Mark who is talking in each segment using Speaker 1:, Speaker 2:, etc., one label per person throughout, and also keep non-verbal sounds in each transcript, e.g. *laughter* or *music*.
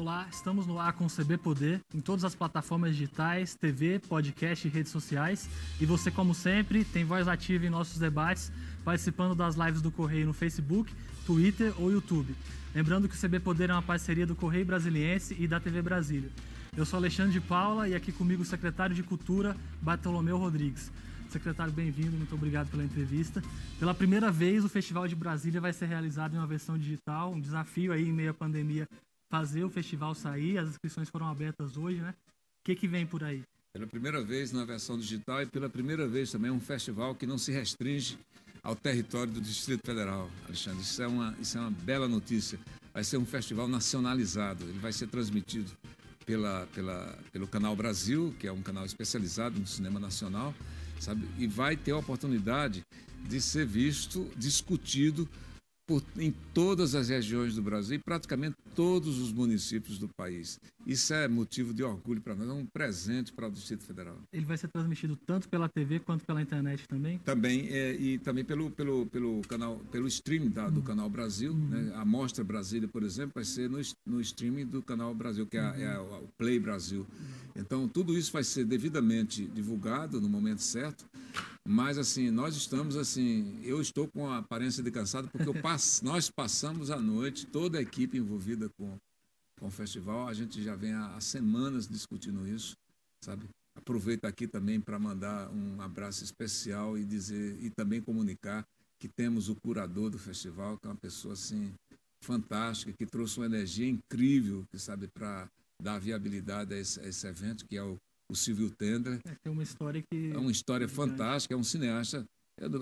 Speaker 1: Olá, estamos no ar com o CB Poder, em todas as plataformas digitais, TV, podcast e redes sociais. E você, como sempre, tem voz ativa em nossos debates, participando das lives do Correio no Facebook, Twitter ou YouTube. Lembrando que o CB Poder é uma parceria do Correio Brasiliense e da TV Brasília. Eu sou Alexandre de Paula e aqui comigo o secretário de Cultura, Bartolomeu Rodrigues. Secretário, bem-vindo, muito obrigado pela entrevista. Pela primeira vez, o Festival de Brasília vai ser realizado em uma versão digital, um desafio aí em meio à pandemia fazer o festival sair. As inscrições foram abertas hoje, né? O que, que vem por aí?
Speaker 2: Pela primeira vez na versão digital e pela primeira vez também um festival que não se restringe ao território do Distrito Federal, Alexandre. Isso é uma, isso é uma bela notícia. Vai ser um festival nacionalizado. Ele vai ser transmitido pela, pela, pelo Canal Brasil, que é um canal especializado no cinema nacional, sabe? E vai ter a oportunidade de ser visto, discutido por, em todas as regiões do Brasil e praticamente todos os municípios do país. Isso é motivo de orgulho para nós, é um presente para o Distrito Federal.
Speaker 1: Ele vai ser transmitido tanto pela TV quanto pela internet também?
Speaker 2: Também, é, e também pelo, pelo, pelo canal, pelo stream da, do uhum. Canal Brasil. Uhum. Né? A Mostra Brasília, por exemplo, vai ser no, no streaming do Canal Brasil, que é, uhum. é o Play Brasil. Então, tudo isso vai ser devidamente divulgado no momento certo mas assim, nós estamos assim, eu estou com a aparência de cansado porque *laughs* passo, nós passamos a noite, toda a equipe envolvida com, com o festival, a gente já vem há, há semanas discutindo isso, sabe? Aproveito aqui também para mandar um abraço especial e dizer e também comunicar que temos o curador do festival, que é uma pessoa assim fantástica, que trouxe uma energia incrível, que sabe para dar viabilidade a esse, a esse evento, que é o o Silvio Tender.
Speaker 1: É, tem uma história que.
Speaker 2: É uma história é fantástica, é um cineasta.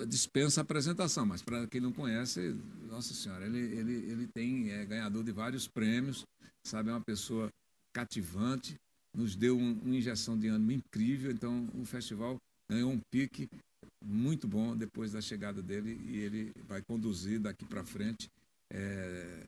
Speaker 2: Dispensa a apresentação, mas para quem não conhece, nossa senhora, ele, ele, ele tem é ganhador de vários prêmios, sabe? É uma pessoa cativante, nos deu um, uma injeção de ânimo incrível. Então, o festival ganhou um pique muito bom depois da chegada dele e ele vai conduzir daqui para frente é,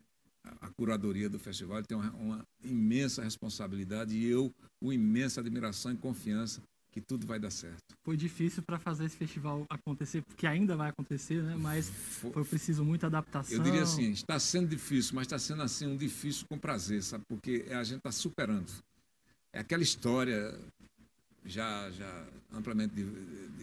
Speaker 2: a curadoria do festival tem uma, uma, imensa responsabilidade e eu uma imensa admiração e confiança que tudo vai dar certo.
Speaker 1: Foi difícil para fazer esse festival acontecer, porque ainda vai acontecer, né? Mas foi, foi preciso muita adaptação.
Speaker 2: Eu diria assim, está sendo difícil, mas está sendo assim um difícil com prazer, sabe? Porque a gente está superando. É aquela história já já amplamente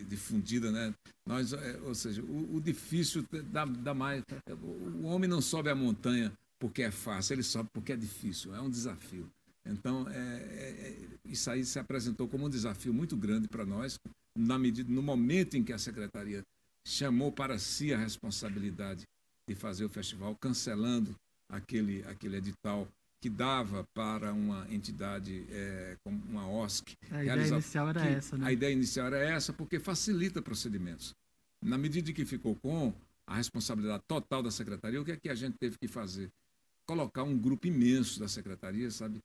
Speaker 2: difundida, né? Nós, é, ou seja, o, o difícil dá, dá mais. O homem não sobe a montanha porque é fácil, ele sobe porque é difícil, é um desafio. Então, é, é, é isso aí se apresentou como um desafio muito grande para nós, na medida, no momento em que a secretaria chamou para si a responsabilidade de fazer o festival, cancelando aquele, aquele edital que dava para uma entidade é, como uma OSC.
Speaker 1: A ideia inicial era essa, né?
Speaker 2: A ideia inicial era essa, porque facilita procedimentos. Na medida que ficou com a responsabilidade total da secretaria, o que é que a gente teve que fazer? Colocar um grupo imenso da secretaria, sabe,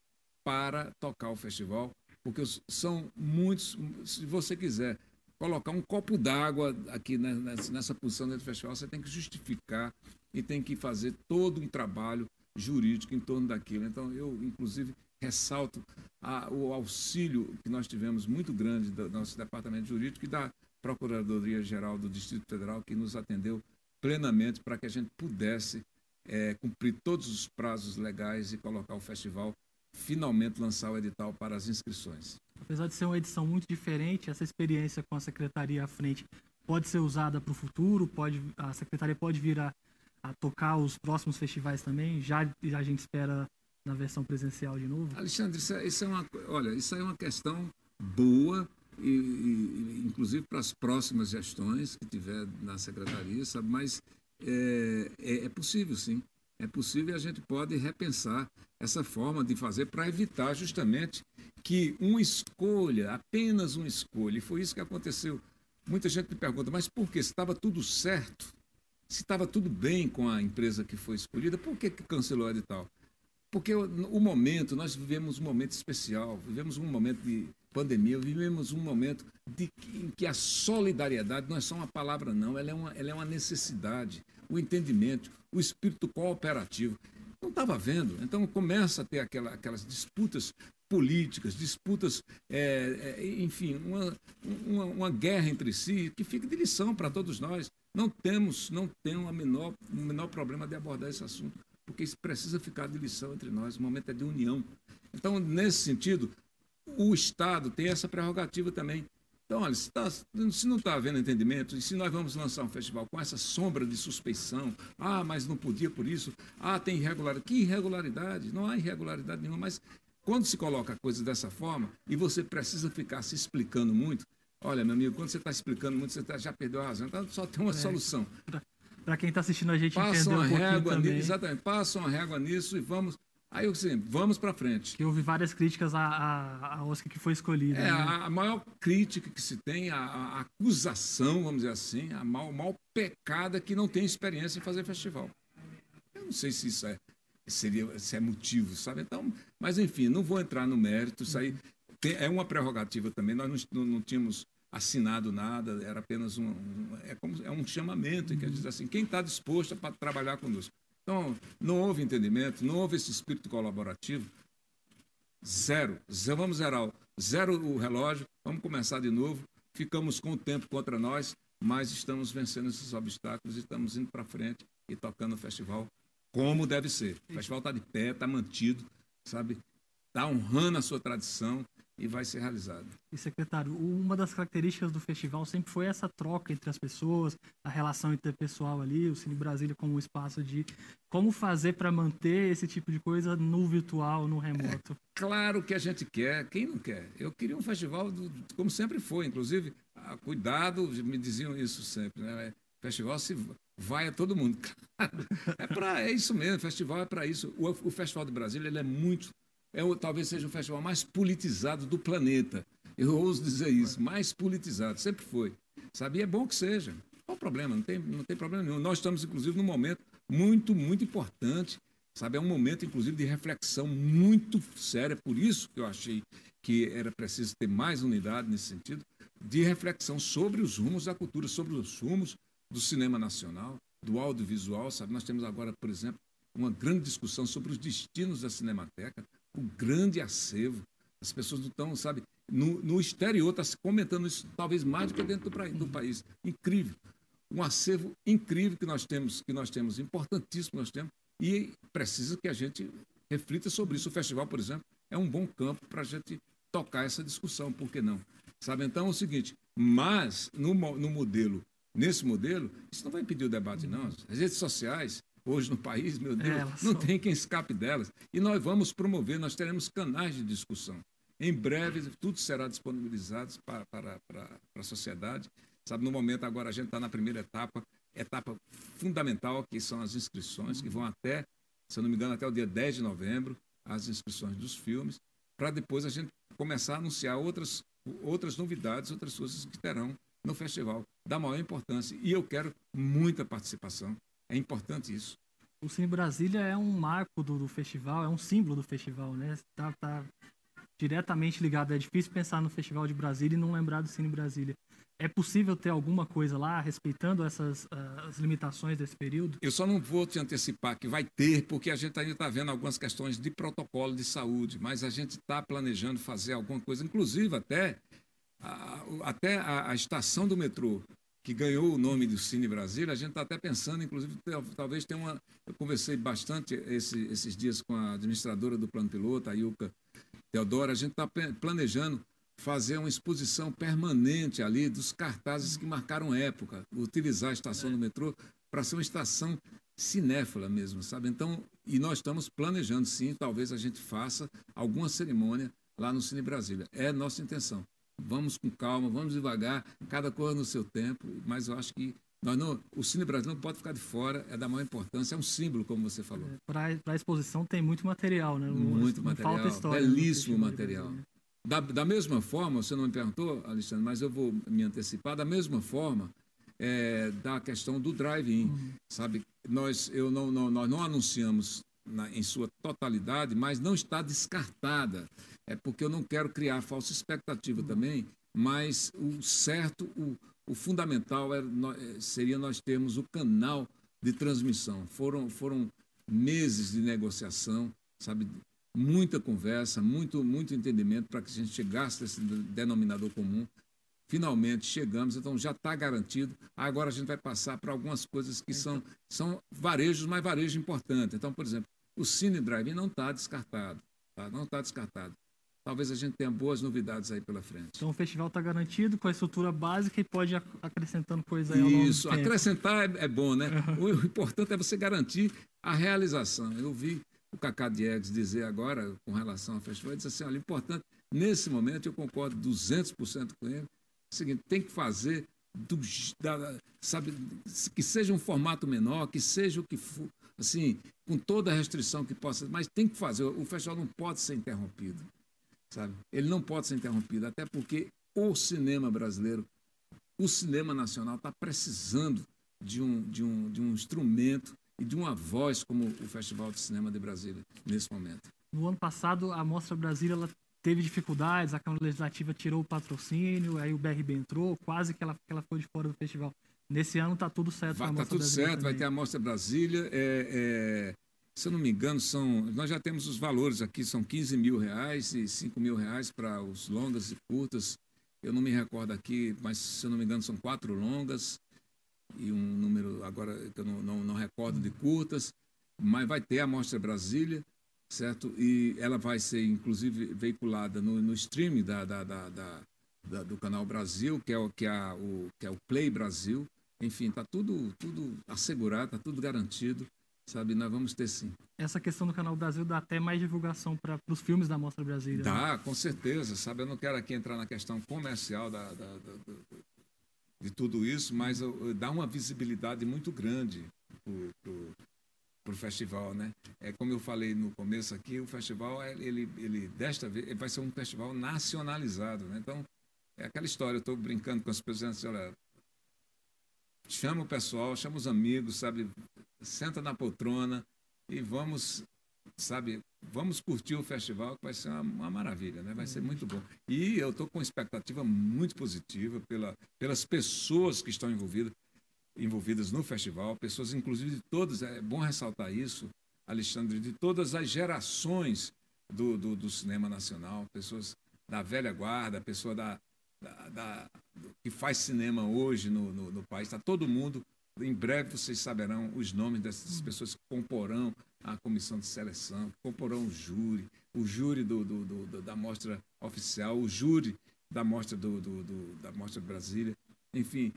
Speaker 2: para tocar o festival, porque são muitos. Se você quiser colocar um copo d'água aqui nessa, posição dentro do festival, você tem que justificar e tem que fazer todo um trabalho jurídico em torno daquilo. Então, eu, inclusive, ressalto a, o auxílio que nós tivemos muito grande do nosso departamento jurídico e da Procuradoria-Geral do Distrito Federal, que nos atendeu plenamente para que a gente pudesse é, cumprir todos os prazos legais e colocar o festival finalmente lançar o edital para as inscrições.
Speaker 1: Apesar de ser uma edição muito diferente, essa experiência com a secretaria à frente pode ser usada para o futuro, pode a secretaria pode vir a, a, tocar os próximos festivais também, já a gente espera na versão presencial de novo?
Speaker 2: Alexandre, isso é, isso é uma, olha, isso é uma questão boa e, e, inclusive para as próximas gestões que tiver na secretaria, sabe? Mas é, é, é possível, sim. É possível e a gente pode repensar essa forma de fazer para evitar justamente que uma escolha, apenas uma escolha, e foi isso que aconteceu. Muita gente me pergunta, mas por que? Se estava tudo certo, se estava tudo bem com a empresa que foi escolhida, por que, que cancelou o edital? Porque o, o momento, nós vivemos um momento especial, vivemos um momento de pandemia, vivemos um momento de, em que a solidariedade não é só uma palavra, não, ela é uma, ela é uma necessidade, o entendimento, o espírito cooperativo. Não estava vendo, então começa a ter aquela, aquelas disputas políticas, disputas, é, é, enfim, uma, uma, uma, guerra entre si que fica de lição para todos nós. Não temos, não tem a menor, o menor problema de abordar esse assunto, porque isso precisa ficar de lição entre nós, o momento é de união. Então, nesse sentido, o Estado tem essa prerrogativa também. Então, olha, se, tá, se não está havendo entendimento, e se nós vamos lançar um festival com essa sombra de suspeição, ah, mas não podia por isso, ah, tem irregularidade. Que irregularidade? Não há irregularidade nenhuma, mas quando se coloca a coisa dessa forma e você precisa ficar se explicando muito, olha, meu amigo, quando você está explicando muito, você tá, já perdeu a razão. Então, só tem uma é. solução.
Speaker 1: Para quem está assistindo a gente
Speaker 2: passa uma
Speaker 1: um
Speaker 2: régua nisso, exatamente, passa uma régua nisso e vamos Aí eu disse, vamos para frente.
Speaker 1: Que houve várias críticas à, à, à Oscar que foi escolhida.
Speaker 2: É, né? a, maior crítica que se tem, a, a acusação, vamos dizer assim, a mal, mal pecada é que não tem experiência em fazer festival. Eu não sei se isso é, seria, se é motivo, sabe? Então, mas enfim, não vou entrar no mérito, isso aí tem, é uma prerrogativa também, nós não, não, tínhamos assinado nada, era apenas um, um, é, como, é um chamamento, quer dizer assim, quem está disposto para trabalhar conosco. Então, não houve entendimento, não houve esse espírito colaborativo. Zero. Vamos zerar. Zero o relógio, vamos começar de novo. Ficamos com o tempo contra nós, mas estamos vencendo esses obstáculos e estamos indo para frente e tocando o festival como deve ser. O festival está de pé, está mantido, sabe? Está honrando a sua tradição e vai ser realizado.
Speaker 1: E secretário, uma das características do festival sempre foi essa troca entre as pessoas, a relação interpessoal ali, o Cine Brasília como um espaço de como fazer para manter esse tipo de coisa no virtual, no remoto. É,
Speaker 2: claro que a gente quer, quem não quer? Eu queria um festival do, como sempre foi, inclusive, cuidado, me diziam isso sempre, né? Festival se vai a todo mundo. *laughs* é para é isso mesmo, festival é para isso. O, o Festival de Brasília ele é muito é, talvez seja o festival mais politizado do planeta. Eu ouso dizer isso, mais politizado, sempre foi. Sabe? E é bom que seja. Qual o problema? Não tem, não tem problema nenhum. Nós estamos, inclusive, num momento muito, muito importante. Sabe? É um momento, inclusive, de reflexão muito séria. Por isso que eu achei que era preciso ter mais unidade nesse sentido, de reflexão sobre os rumos da cultura, sobre os rumos do cinema nacional, do audiovisual. Sabe? Nós temos agora, por exemplo, uma grande discussão sobre os destinos da Cinemateca, o grande acervo. As pessoas não estão, sabe, no, no exterior está se comentando isso talvez mais do que dentro do, do, país. Incrível. Um acervo incrível que nós temos, que nós temos, importantíssimo que nós temos, e precisa que a gente reflita sobre isso. O festival, por exemplo, é um bom campo para a gente tocar essa discussão, por que não? Sabe, então é o seguinte, mas no, no modelo, nesse modelo, isso não vai impedir o debate, não. As redes sociais, hoje no país, meu Deus, é, não são... tem quem escape delas. E nós vamos promover, nós teremos canais de discussão. Em breve, tudo será disponibilizado para, para, para, para a sociedade. Sabe, no momento agora a gente está na primeira etapa, etapa fundamental, que são as inscrições, que vão até, se eu não me engano, até o dia 10 de novembro, as inscrições dos filmes, para depois a gente começar a anunciar outras, outras novidades, outras coisas que terão no festival, da maior importância. E eu quero muita participação é importante isso.
Speaker 1: O Cine Brasília é um marco do, do festival, é um símbolo do festival, né? Tá, tá diretamente ligado. É difícil pensar no Festival de Brasília e não lembrar do Cine Brasília. É possível ter alguma coisa lá respeitando essas uh, as limitações desse período?
Speaker 2: Eu só não vou te antecipar que vai ter, porque a gente ainda está vendo algumas questões de protocolo de saúde, mas a gente está planejando fazer alguma coisa, inclusive até a, até a, a estação do metrô que ganhou o nome do Cine Brasília, a gente está até pensando, inclusive, talvez tenha uma. Eu conversei bastante esse, esses dias com a administradora do plano piloto, a Ilka Teodora, a gente está planejando fazer uma exposição permanente ali dos cartazes que marcaram época, utilizar a estação do metrô para ser uma estação cinéfila mesmo, sabe? Então, e nós estamos planejando sim, talvez a gente faça alguma cerimônia lá no Cine Brasília. É nossa intenção vamos com calma, vamos devagar, cada coisa no seu tempo, mas eu acho que nós não, o Cine Brasil não pode ficar de fora, é da maior importância, é um símbolo, como você falou. É,
Speaker 1: Para a exposição tem muito material, né?
Speaker 2: Muito não material, falta história, belíssimo material. Da, da mesma forma, você não me perguntou, Alexandre, mas eu vou me antecipar, da mesma forma, é, da questão do drive-in, uhum. sabe? Nós, eu não, não, nós não anunciamos na, em sua totalidade, mas não está descartada é porque eu não quero criar falsa expectativa também, mas o certo, o, o fundamental é, é, seria nós termos o canal de transmissão. Foram, foram meses de negociação, sabe? Muita conversa, muito, muito entendimento para que a gente chegasse a esse denominador comum. finalmente chegamos, então já está garantido. Agora a gente vai passar para algumas coisas que são, são varejos, mas varejo importante. Então, por exemplo, o Cine Drive não está descartado. Tá? Não está descartado. Talvez a gente tenha boas novidades aí pela frente.
Speaker 1: Então o festival está garantido com a estrutura básica e pode ir acrescentando coisas aí ao longo
Speaker 2: Isso, acrescentar é, é, bom, né? Uhum. O, importante é você garantir a realização. Eu vi o Cacá Diegues dizer agora, com relação ao festival, ele disse assim, olha, o importante, nesse momento, eu concordo 200% com ele, o seguinte, tem que fazer, do, da, sabe, que seja um formato menor, que seja o que for, assim, com toda a restrição que possa, mas tem que fazer, o festival não pode ser interrompido, sabe? Ele não pode ser interrompido, até porque o cinema brasileiro, o cinema nacional está precisando de um, de, um, de um instrumento e de uma voz como o Festival de Cinema de Brasília nesse momento.
Speaker 1: No ano passado, a Mostra Brasília ela teve dificuldades, a Câmara Legislativa tirou o patrocínio, aí o BRB entrou, quase que ela, que ela ficou de fora do festival. Nesse ano está tudo certo.
Speaker 2: Vai, tá tudo Brasília certo, também. vai ter a Mostra Brasília. É, é, se eu não me engano, são, nós já temos os valores aqui, são 15 mil reais e 5 mil reais para os longas e curtas. Eu não me recordo aqui, mas se eu não me engano, são quatro longas e um número agora que eu não, não, não recordo de curtas, mas vai ter a Mostra Brasília, certo? E ela vai ser, inclusive, veiculada no, no streaming da, da, da, da, do Canal Brasil, que é o, que é o, que é o Play Brasil. Enfim, está tudo, tudo assegurado, está tudo garantido, sabe? Nós vamos ter sim.
Speaker 1: Essa questão do Canal Brasil dá até mais divulgação para os filmes da Mostra Brasília. Né?
Speaker 2: Dá, né? com certeza, sabe? Eu não quero aqui entrar na questão comercial da, da, da, de tudo isso, mas dá uma visibilidade muito grande para o festival, né? É como eu falei no começo aqui, o festival é, ele, ele desta vez ele vai ser um festival nacionalizado, né? Então é aquela história. Eu estou brincando com as pessoas, assim, olha, chama o pessoal, chama os amigos, sabe? Senta na poltrona e vamos sabe, vamos curtir o festival, que vai ser uma, uma maravilha, né? vai ser muito bom. E eu estou com expectativa muito positiva pela, pelas pessoas que estão envolvidas, envolvidas no festival, pessoas, inclusive, de todas, é bom ressaltar isso, Alexandre, de todas as gerações do, do, do cinema nacional, pessoas da velha guarda, pessoa da, da, da que faz cinema hoje no, no, no país, está todo mundo em breve vocês saberão os nomes dessas pessoas que comporão a comissão de seleção, que comporão o júri, o júri do, do, do, da mostra oficial, o júri da mostra do, da mostra Brasília, enfim,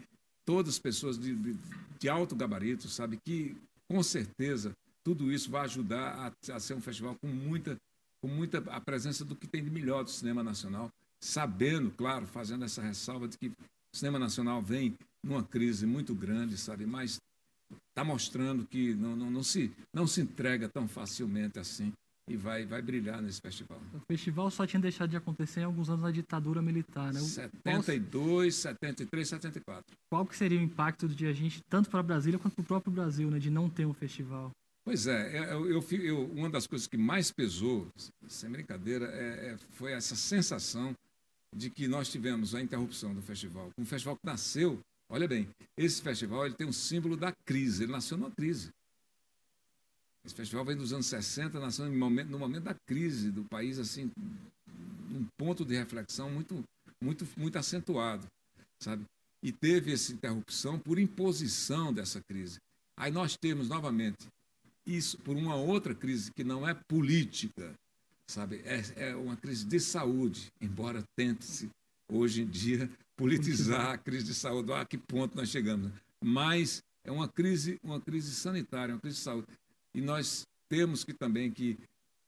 Speaker 2: todas pessoas de, de, de, alto gabarito, sabe que com certeza tudo isso vai ajudar a, a, ser um festival com muita com muita a presença do que tem de melhor do cinema nacional, sabendo, claro, fazendo essa ressalva de que o cinema nacional vem numa crise muito grande, sabe, mas está mostrando que não, não, não, se, não se entrega tão facilmente assim e vai, vai brilhar nesse festival.
Speaker 1: O festival só tinha deixado de acontecer em alguns anos da ditadura militar, né?
Speaker 2: 72, Qual... 73, 74.
Speaker 1: Qual que seria o impacto de a gente, tanto para Brasília quanto para o próprio Brasil, né, de não ter um festival?
Speaker 2: Pois é, é eu, eu, eu, uma das coisas que mais pesou, sem brincadeira, é, é, foi essa sensação de que nós tivemos a interrupção do festival. Um festival que nasceu Olha bem, esse festival ele tem um símbolo da crise, ele nasceu numa crise. Esse festival vem dos anos 60, nasceu no momento, no momento da crise do país, assim, um ponto de reflexão muito, muito, muito acentuado, sabe? E teve essa interrupção por imposição dessa crise. Aí nós temos novamente isso por uma outra crise que não é política, sabe? É, é uma crise de saúde, embora tente-se hoje em dia politizar a crise de saúde, a que ponto nós chegamos. Mas é uma crise, uma crise sanitária, uma crise de saúde. E nós temos que também que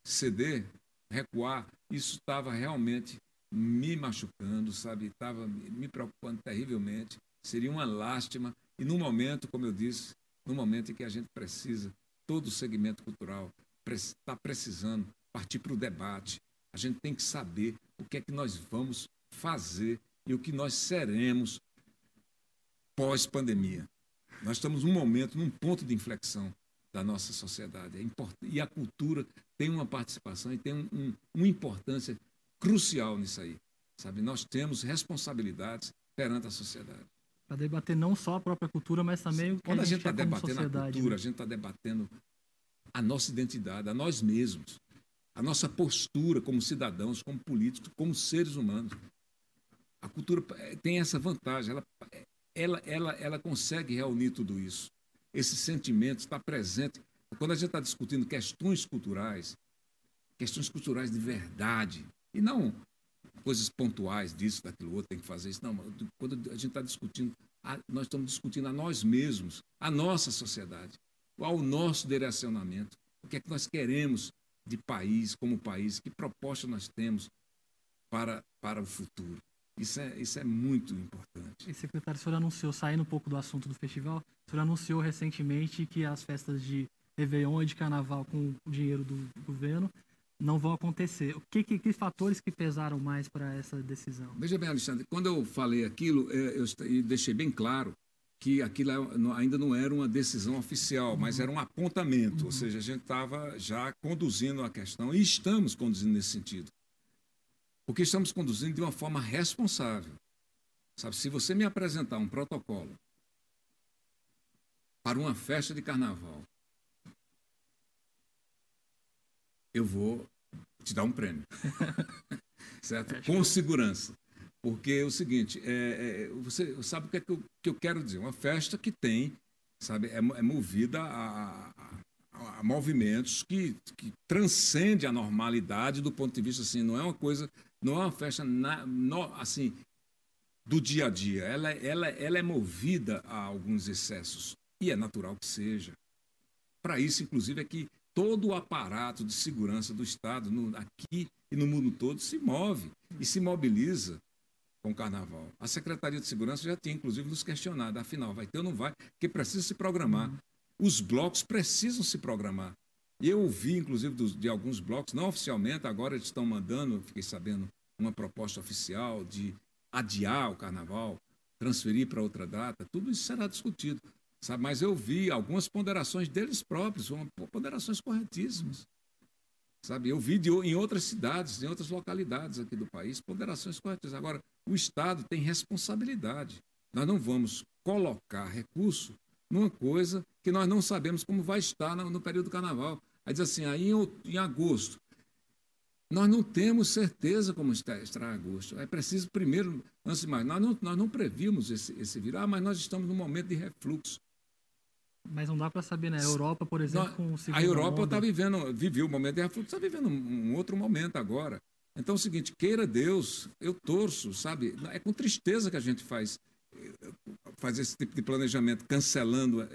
Speaker 2: ceder, recuar. Isso estava realmente me machucando, sabe? Estava me preocupando terrivelmente. Seria uma lástima. E no momento, como eu disse, no momento em que a gente precisa, todo o segmento cultural está precisando partir para o debate. A gente tem que saber o que é que nós vamos fazer e o que nós seremos pós-pandemia. Nós estamos num momento, num ponto de inflexão da nossa sociedade. É e a cultura tem uma participação e tem um, um, uma importância crucial nisso aí. Sabe? Nós temos responsabilidades perante a sociedade.
Speaker 1: Para debater não só a própria cultura, mas também o que
Speaker 2: Quando
Speaker 1: a
Speaker 2: gente
Speaker 1: está
Speaker 2: debatendo a cultura, né? a gente está debatendo a nossa identidade, a nós mesmos, a nossa postura como cidadãos, como políticos, como seres humanos A cultura eh, tem essa vantagem, ela, ela, ela, ela consegue reunir tudo isso. Esse sentimento está presente. Quando a gente está discutindo questões culturais, questões culturais de verdade, e não coisas pontuais disso, daquilo outro, tem que fazer isso. Não, quando a gente está discutindo, nós estamos discutindo a nós mesmos, a nossa sociedade, qual o nosso direcionamento, o que é que nós queremos de país, como país, que proposta nós temos para, para o futuro. Isso é, isso é muito importante.
Speaker 1: E, secretário, o senhor anunciou, saindo um pouco do assunto do festival, o senhor anunciou recentemente que as festas de Réveillon e de Carnaval com o dinheiro do governo não vão acontecer. O que, que, que fatores que pesaram mais para essa decisão?
Speaker 2: Veja bem, Alexandre, quando eu falei aquilo, é, eu deixei bem claro que aquilo é, ainda não era uma decisão oficial, mas era um apontamento, uhum. ou seja, a gente estava já conduzindo a questão e estamos conduzindo nesse sentido. Porque estamos conduzindo de uma forma responsável. Sabe, se você me apresentar um protocolo para uma festa de carnaval eu vou te dar um prêmio. *laughs* certo? Com segurança. Porque é o seguinte, é, é, você sabe o que, é que, eu, que eu quero dizer? Uma festa que tem, sabe, é, é movida a, a, a, movimentos que, que transcende a normalidade do ponto de vista assim, não é uma coisa, não é uma festa na, no, assim do dia a dia. Ela, ela, ela é movida a alguns excessos e é natural que seja. Para isso, inclusive, é que todo o aparato de segurança do Estado, no, aqui e no mundo todo, se move e se mobiliza com o Carnaval. A Secretaria de Segurança já tinha, inclusive, nos questionado, afinal, vai ter ou não vai, porque precisa se programar. Os blocos precisam se programar. Eu ouvi, inclusive, dos, de alguns blocos, não oficialmente, agora eles estão mandando, fiquei sabendo, uma proposta oficial de adiar o Carnaval, transferir para outra data, tudo isso será discutido. Sabe? Mas eu vi algumas ponderações deles próprios, ponderações corretíssimas. Sabe? Eu vi de, em outras cidades, em outras localidades aqui do país, ponderações corretíssimas. Agora, o Estado tem responsabilidade. Nós não vamos colocar recurso numa coisa que nós não sabemos como vai estar no, no período do carnaval. Aí diz assim, aí em, em agosto, nós não temos certeza como estará agosto. É preciso, primeiro, antes de mais, nós não, nós não previmos esse, esse virar, ah, mas nós estamos num momento de refluxo.
Speaker 1: Mas não dá para saber, né? A Europa, por exemplo, com o
Speaker 2: A Europa está vivendo, viveu o momento de refluxo, está vivendo um, um outro momento agora. Então é o seguinte, queira Deus, eu torço, sabe? É com tristeza que a gente faz, faz esse tipo de planejamento, cancelando.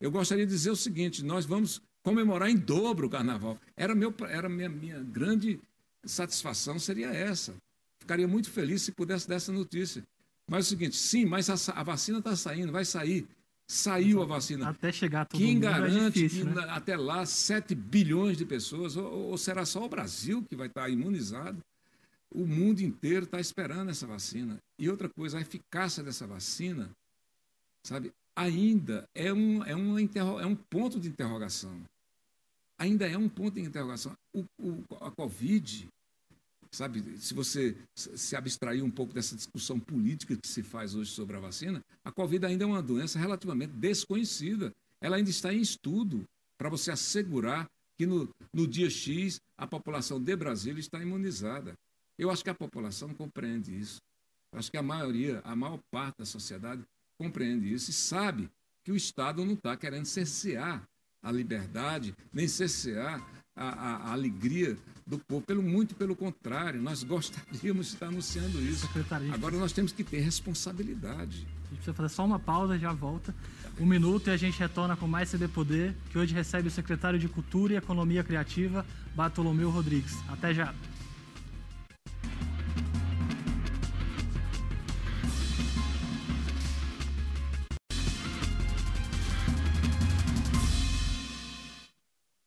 Speaker 2: Eu gostaria de dizer o seguinte, nós vamos comemorar em dobro o carnaval. Era, meu, era minha, minha grande satisfação, seria essa. Ficaria muito feliz se pudesse dar essa notícia. Mas é o seguinte, sim, mas a, a vacina está saindo, vai sair. Saiu a vacina.
Speaker 1: Até chegar todo
Speaker 2: Quem
Speaker 1: mundo
Speaker 2: é garante
Speaker 1: é difícil,
Speaker 2: que
Speaker 1: né?
Speaker 2: até lá 7 bilhões de pessoas, ou, ou, será só o Brasil que vai estar imunizado? O mundo inteiro está esperando essa vacina. E outra coisa, a eficácia dessa vacina, sabe, ainda é um, é um, é um ponto de interrogação. Ainda é um ponto de interrogação. O, o, a Covid, Sabe, se você se abstrair um pouco dessa discussão política que se faz hoje sobre a vacina, a Covid ainda é uma doença relativamente desconhecida. Ela ainda está em estudo para você assegurar que no, no dia X a população de Brasília está imunizada. Eu acho que a população compreende isso. Eu acho que a maioria, a maior parte da sociedade compreende isso e sabe que o Estado não está querendo cercear a liberdade, nem cercear a, a, a, alegria do povo. Pelo muito pelo contrário, nós gostaríamos de estar anunciando isso. Agora nós temos que ter responsabilidade.
Speaker 1: A gente precisa fazer só uma pausa, já volta. Um minuto e a gente retorna com mais CD Poder, que hoje recebe o secretário de Cultura e Economia Criativa, Bartolomeu Rodrigues. Até já.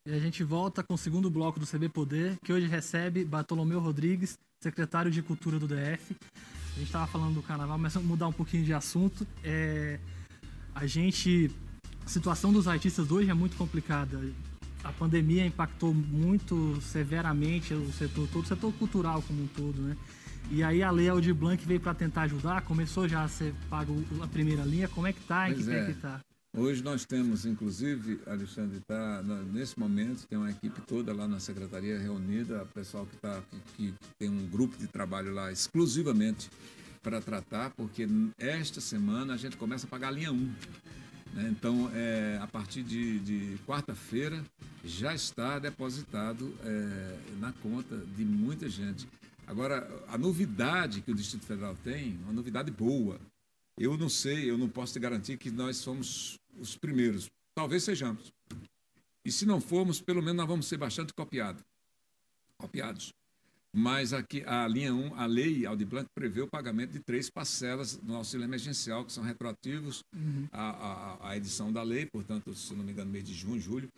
Speaker 1: E a gente volta com o segundo bloco do CB Poder, que hoje recebe Bartolomeu Rodrigues, secretário de Cultura do DF. A gente estava falando do carnaval, mas vamos mudar um pouquinho de assunto. É, a gente. A situação dos artistas hoje é muito complicada. A pandemia impactou muito severamente o setor todo, o setor cultural como um todo, né? E aí a lei Aldir Blanc veio para tentar ajudar, começou já a ser pago a primeira linha. Como é que tá? Em que é. pé que tá?
Speaker 2: Hoje nós temos, inclusive, Alexandre, tá, nesse momento tem uma equipe toda lá na secretaria reunida, pessoal que, tá, que, que tem um grupo de trabalho lá exclusivamente para tratar, porque esta semana a gente começa a pagar a linha 1. Né? Então, é, a partir de, de quarta-feira, já está depositado é, na conta de muita gente. Agora, a novidade que o Distrito Federal tem, uma novidade boa. Eu não sei, eu não posso te garantir que nós somos os primeiros. Talvez sejamos. E se não formos, pelo menos nós vamos ser bastante copiado, copiados. Mas aqui a linha 1, a lei Aldi Blanc prevê o pagamento de três parcelas no auxílio emergencial, que são retroativos uhum. à, à, à, edição da lei, portanto, se não me engano, mês de junho, julho.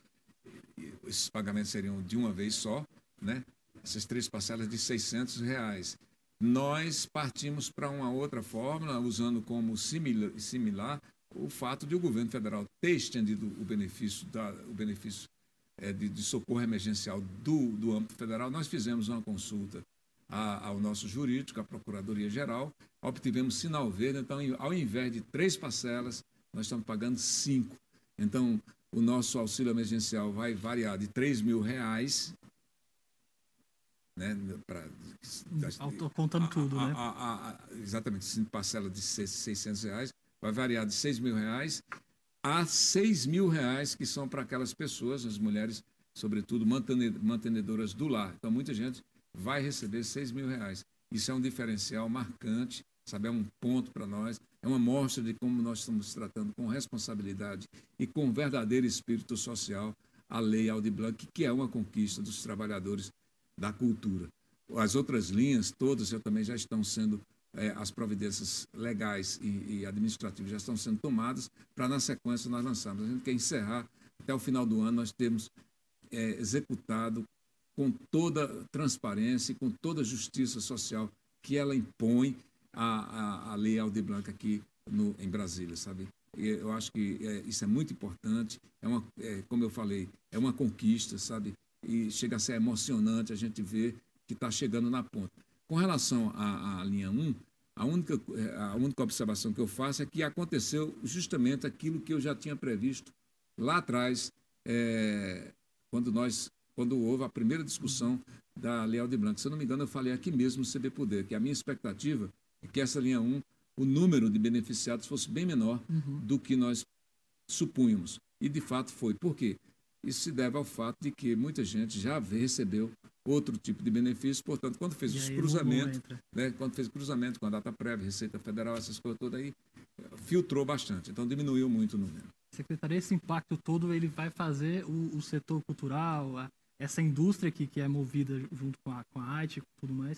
Speaker 2: Esses pagamentos seriam de uma vez só, né? Essas três parcelas de 600 reais. Nós partimos para uma outra fórmula, usando como similar, similar o fato de o governo federal ter estendido o benefício, da, o benefício é, de, de, socorro emergencial do, do âmbito federal, nós fizemos uma consulta a, ao nosso jurídico, à Procuradoria-Geral, obtivemos sinal verde, então, ao invés de três parcelas, nós estamos pagando cinco. Então, o nosso auxílio emergencial vai variar de 3 mil reais. Né,
Speaker 1: pra, Estou contando a, tudo, a, né?
Speaker 2: A, exatamente, cinco parcelas de 600 reais, vai variar de 6 mil reais a 6 mil reais, que são para aquelas pessoas, as mulheres, sobretudo mantenedoras do lar. Então, muita gente vai receber 6 mil reais. Isso é um diferencial marcante, sabe? É um ponto para nós, é uma mostra de como nós estamos tratando com responsabilidade e com verdadeiro espírito social a Lei Aldi Blanc, que é uma conquista dos trabalhadores da cultura. As outras linhas, todas já também já estão sendo é, as providências legais e, e, administrativas já estão sendo tomadas para, na sequência, nós lançarmos. A gente quer encerrar, até o final do ano, nós temos é, executado com toda transparência e com toda justiça social que ela impõe a, a, a Lei Aldir Blanc aqui no, em Brasília, sabe? Eu acho que é, isso é muito importante, é uma, é, como eu falei, é uma conquista, sabe? E chega a ser emocionante a gente ver que está chegando na ponta. Com relação à, à linha 1, a única, é, a única observação que eu faço é que aconteceu justamente aquilo que eu já tinha previsto lá atrás, é, quando nós, quando houve a primeira discussão da Leal de Blanco. Se eu não me engano, eu falei aqui mesmo no CB Poder, que a minha expectativa é que essa linha 1, o número de beneficiados fosse bem menor uhum. do que nós supunhamos. E de fato foi. Por quê? Isso se deve ao fato de que muita gente já recebeu outro tipo de benefício. Portanto, quando fez os cruzamentos, né, quando fez cruzamento com a data prévia, Receita Federal, essas coisas todas aí, filtrou bastante. Então, diminuiu muito o número.
Speaker 1: Secretaria, esse impacto todo ele vai fazer o, o setor cultural, a, essa indústria que, que é movida junto com a, com a arte e tudo mais,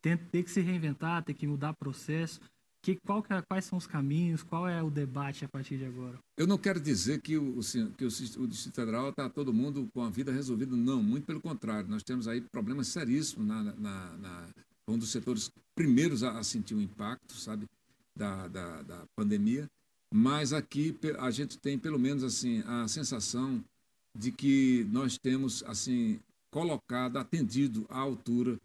Speaker 1: tem, tem que se reinventar, tem que mudar processo que, qual que é, quais são os caminhos, qual é o debate a partir de agora?
Speaker 2: Eu não quero dizer que o, que o, o Distrito Federal está todo mundo com a vida resolvida, não, muito pelo contrário. Nós temos aí problemas seríssimos na, na, na um dos setores primeiros a, a sentir o impacto, sabe, da, da, da pandemia. Mas aqui a gente tem pelo menos assim a sensação de que nós temos assim colocado, atendido à altura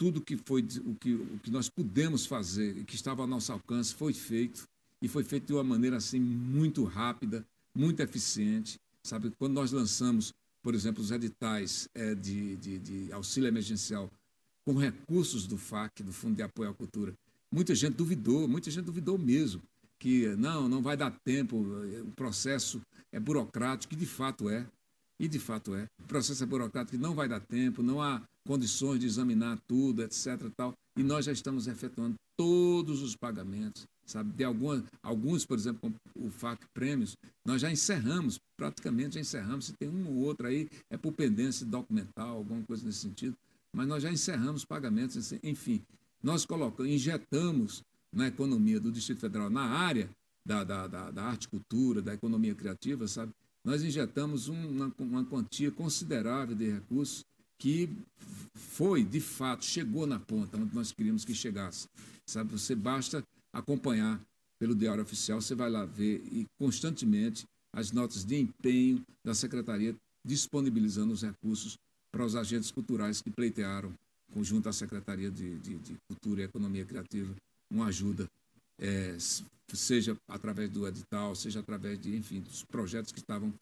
Speaker 2: tudo que foi o que, o que nós pudemos fazer e que estava ao nosso alcance foi feito e foi feito de uma maneira assim muito rápida, muito eficiente, sabe? Quando nós lançamos, por exemplo, os editais é, de, de, de auxílio emergencial com recursos do FAC, do Fundo de Apoio à Cultura, muita gente duvidou, muita gente duvidou mesmo que não, não vai dar tempo, o processo é burocrático, e de fato é, e de fato é. O processo é burocrático, não vai dar tempo, não há condições de examinar tudo, etc. Tal, e nós já estamos efetuando todos os pagamentos, sabe? De alguma, alguns, por exemplo, o FAC Prêmios, nós já encerramos, praticamente já encerramos. Se tem um ou outro aí, é por pendência documental, alguma coisa nesse sentido, mas nós já encerramos pagamentos, enfim. Nós colocamos, injetamos na economia do Distrito Federal, na área da, da, da, da arte e cultura, da economia criativa, sabe? Nós injetamos uma, uma quantia considerável de recursos que foi, de fato, chegou na ponta onde nós queríamos que chegasse. Sabe, você basta acompanhar pelo Diário Oficial, você vai lá ver e constantemente as notas de empenho da Secretaria disponibilizando os recursos para os agentes culturais que pleitearam, conjunto à Secretaria de, de, de Cultura e Economia Criativa, uma ajuda, é, seja através do edital, seja através de, enfim, dos projetos que estavam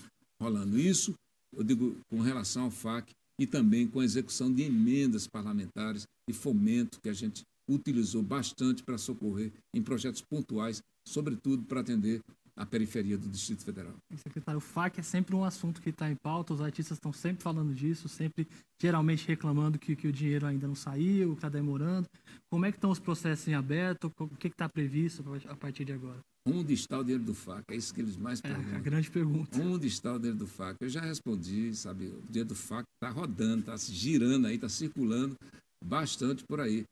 Speaker 2: rolando. Isso, eu digo, com relação ao FAC, e também com a execução de emendas parlamentares e fomento que a gente utilizou bastante para socorrer em projetos pontuais, sobretudo para atender a periferia do Distrito Federal.
Speaker 1: Secretário, o FAC é sempre um assunto que está em pauta, os artistas estão sempre falando disso, sempre geralmente reclamando que, que o dinheiro ainda não saiu, está demorando. Como é que estão os processos em aberto? O que está previsto a partir de agora?
Speaker 2: Onde está o dinheiro do FAC? É isso que eles mais perguntam.
Speaker 1: É a grande pergunta.
Speaker 2: Onde está o dinheiro do FAC? Eu já respondi, sabe? O dinheiro do FAC está rodando, está girando aí, está circulando bastante por aí,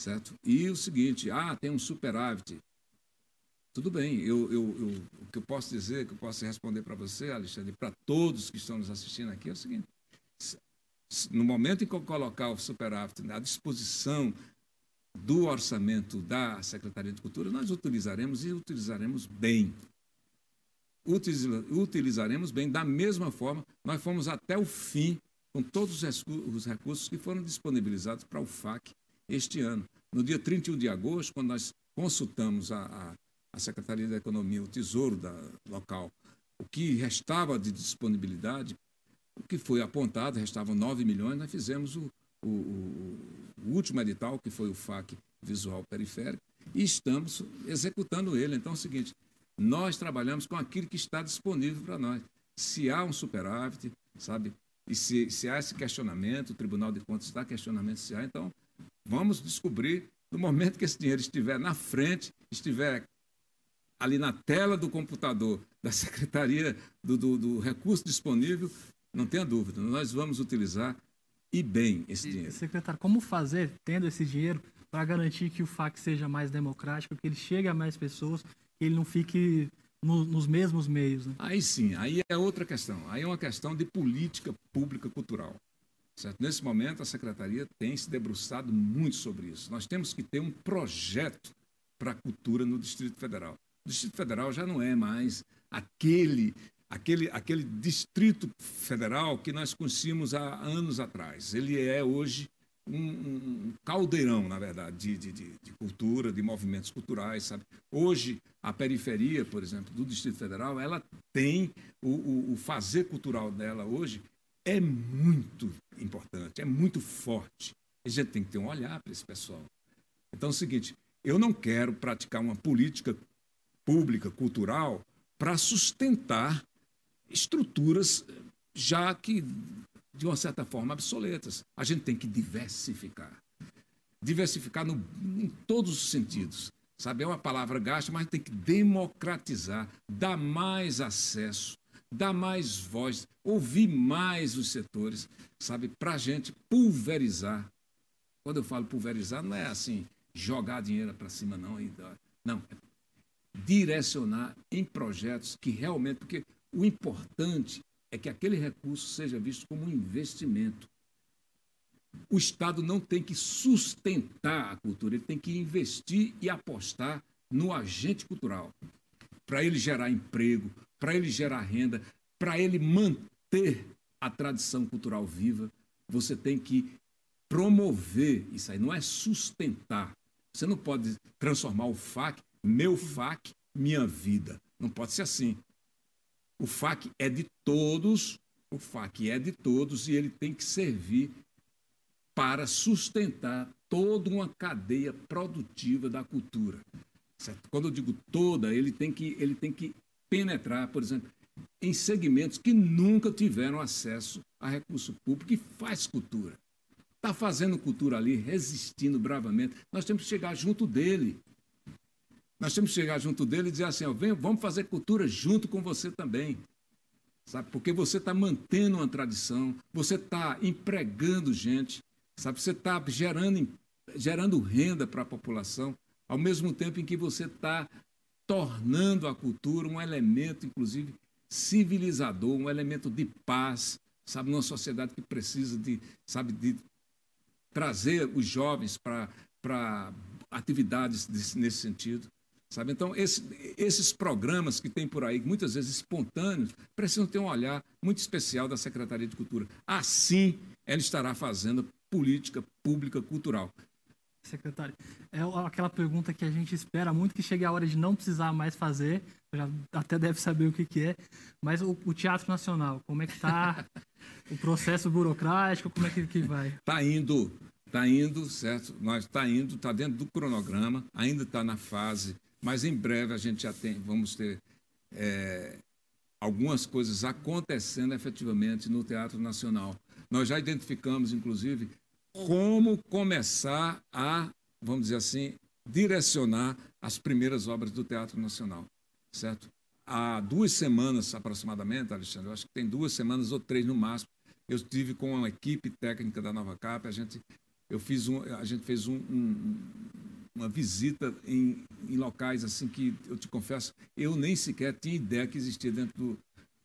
Speaker 2: certo? E o seguinte, ah, tem um superávit. Tudo bem, eu, eu, eu, o que eu posso dizer, que eu posso responder para você, Alexandre, para todos que estão nos assistindo aqui, é o seguinte: no momento em que eu colocar o superávit à disposição do orçamento da Secretaria de Cultura, nós utilizaremos e utilizaremos bem. Utilizaremos bem da mesma forma, nós fomos até o fim com todos os recursos que foram disponibilizados para o FAC este ano. No dia 31 de agosto, quando nós consultamos a, a, a Secretaria da Economia, o Tesouro da, local, o que restava de disponibilidade, o que foi apontado, restavam 9 milhões, nós fizemos o, o, o, último edital, que foi o FAC Visual Periférico, e estamos executando ele. Então é o seguinte, nós trabalhamos com aquilo que está disponível para nós. Se há um superávit, sabe, e se, se há esse questionamento, o Tribunal de Contas está questionamento se há, então vamos descobrir no momento que esse dinheiro estiver na frente, estiver ali na tela do computador da *laughs* Secretaria do, do, do Recurso Disponível, não tenha dúvida, nós vamos utilizar e bem esse dinheiro.
Speaker 1: Secretário, como fazer, tendo esse dinheiro, para garantir que o FAC seja mais democrático, que ele chegue a mais pessoas, que ele não fique no, nos mesmos meios? Né?
Speaker 2: Aí sim, aí é outra questão. Aí é uma questão de política pública cultural. Certo? Nesse momento, a Secretaria tem se debruçado muito sobre isso. Nós temos que ter um projeto para a cultura no Distrito Federal. O Distrito Federal já não é mais aquele aquele, aquele distrito federal que nós conhecíamos há anos atrás. Ele é hoje um, um caldeirão, na verdade, de, de, de, cultura, de movimentos culturais, sabe? Hoje, a periferia, por exemplo, do Distrito Federal, ela tem o, o, o fazer cultural dela hoje é muito importante, é muito forte. A gente tem que ter um olhar para esse pessoal. Então é o seguinte, eu não quero praticar uma política pública, cultural, para sustentar estruturas já que, de uma certa forma, obsoletas. A gente tem que diversificar. Diversificar no, em todos os sentidos. Sabe, é uma palavra gasta, mas tem que democratizar, dar mais acesso, dar mais voz, ouvir mais os setores, sabe, para a gente pulverizar. Quando eu falo pulverizar, não é assim, jogar dinheiro para cima, não. Não, é direcionar em projetos que realmente. Porque o importante é que aquele recurso seja visto como um investimento. O Estado não tem que sustentar a cultura, ele tem que investir e apostar no agente cultural, para ele gerar emprego, para ele gerar renda, para ele manter a tradição cultural viva. Você tem que promover isso aí, não é sustentar. Você não pode transformar o FAC, meu FAC, minha vida. Não pode ser assim. O FAC é de todos, o FAC é de todos e ele tem que servir para sustentar toda uma cadeia produtiva da cultura. Certo? Quando eu digo toda, ele tem que, ele tem que penetrar, por exemplo, em segmentos que nunca tiveram acesso a recurso público e faz cultura. Está fazendo cultura ali, resistindo bravamente. Nós temos que chegar junto dele. Nós temos que chegar junto dele e dizer assim: ó, vem, vamos fazer cultura junto com você também. Sabe? Porque você está mantendo uma tradição, você está empregando gente, sabe? Você está gerando, gerando renda para a população, ao mesmo tempo em que você está tornando a cultura um elemento, inclusive, civilizador, um elemento de paz, sabe? Numa sociedade que precisa de, sabe, de trazer os jovens para atividades desse, nesse sentido. Sabe? Então, esse, esses programas que tem por aí, muitas vezes espontâneos, precisam ter um olhar muito especial da Secretaria de Cultura. Assim, ela estará fazendo política pública cultural.
Speaker 1: Secretário, é aquela pergunta que a gente espera muito que chegue a hora de não precisar mais fazer, já até deve saber o que, que é, mas o, o Teatro Nacional, como é que está *laughs* o processo burocrático, como é que, que vai?
Speaker 2: Está indo Está indo, certo? Nós está indo, está dentro do cronograma, ainda está na fase, mas em breve a gente já tem, vamos ter é, algumas coisas acontecendo efetivamente no Teatro Nacional. Nós já identificamos, inclusive, como começar a, vamos dizer assim, direcionar as primeiras obras do Teatro Nacional, certo? Há duas semanas aproximadamente, Alexandre, eu acho que tem duas semanas ou três no máximo, eu estive com uma equipe técnica da Nova Cap, a gente, eu fiz um, a gente fez um, um, uma visita em, em locais assim que eu te confesso, eu nem sequer tinha ideia que existia dentro do,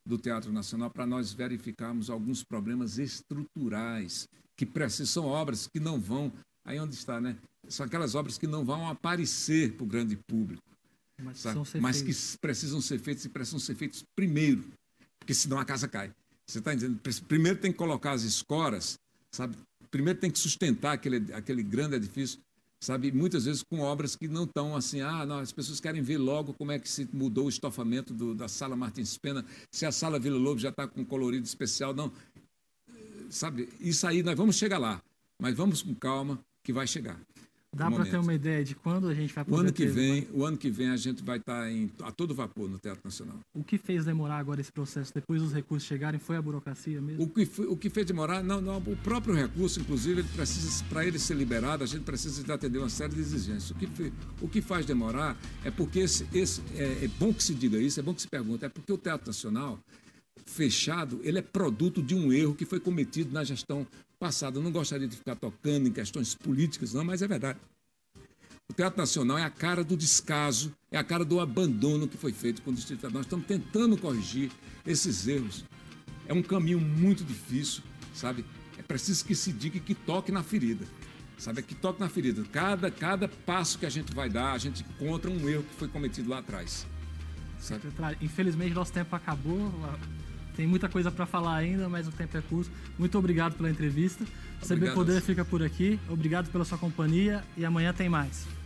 Speaker 2: do Teatro Nacional para nós verificarmos alguns problemas estruturais que precisam, são obras que não vão, aí onde está, né? São aquelas obras que não vão aparecer para o grande público, mas, mas que precisam ser feitas e precisam ser feitos primeiro, porque senão a casa cai. Você está entendendo? Primeiro tem que colocar as escoras, sabe? Primeiro tem que sustentar aquele, aquele grande edifício, sabe? Muitas vezes com obras que não estão assim, ah, não, as pessoas querem ver logo como é que se mudou o estofamento do, da sala Martins Pena, se a sala Vila Lobo já está com colorido especial, não. Sabe? Isso aí nós vamos chegar lá, mas vamos com calma que vai chegar.
Speaker 1: Dá para ter uma ideia de quando a gente vai poder
Speaker 2: o ano que
Speaker 1: ter...
Speaker 2: vem O ano que vem a gente vai estar tá em, a todo vapor no Teatro Nacional.
Speaker 1: O que fez demorar agora esse processo, depois dos recursos chegarem, foi a burocracia mesmo?
Speaker 2: O que, foi, o que fez demorar, não, não, o próprio recurso, inclusive, ele precisa, para ele ser liberado, a gente precisa de atender uma série de exigências. O que, o que faz demorar é porque esse, esse é, é bom que se diga isso, é bom que se pergunte, é porque o Teatro Nacional fechado, ele é produto de um erro que foi cometido na gestão passada. Eu não gostaria de ficar tocando em questões políticas, não, mas é verdade. O Teatro Nacional é a cara do descaso, é a cara do abandono que foi feito com o Distrito Federal. Nós estamos tentando corrigir esses erros. É um caminho muito difícil, sabe? É preciso que se diga que toque na ferida. Sabe? É que toque na ferida. Cada, cada passo que a gente vai dar, a gente encontra um erro que foi cometido lá atrás.
Speaker 1: Sabe? Infelizmente, nosso tempo acabou. Tem muita coisa para falar ainda, mas o tempo é curto. Muito obrigado pela entrevista. Obrigado. CB Poder fica por aqui. Obrigado pela sua companhia e amanhã tem mais.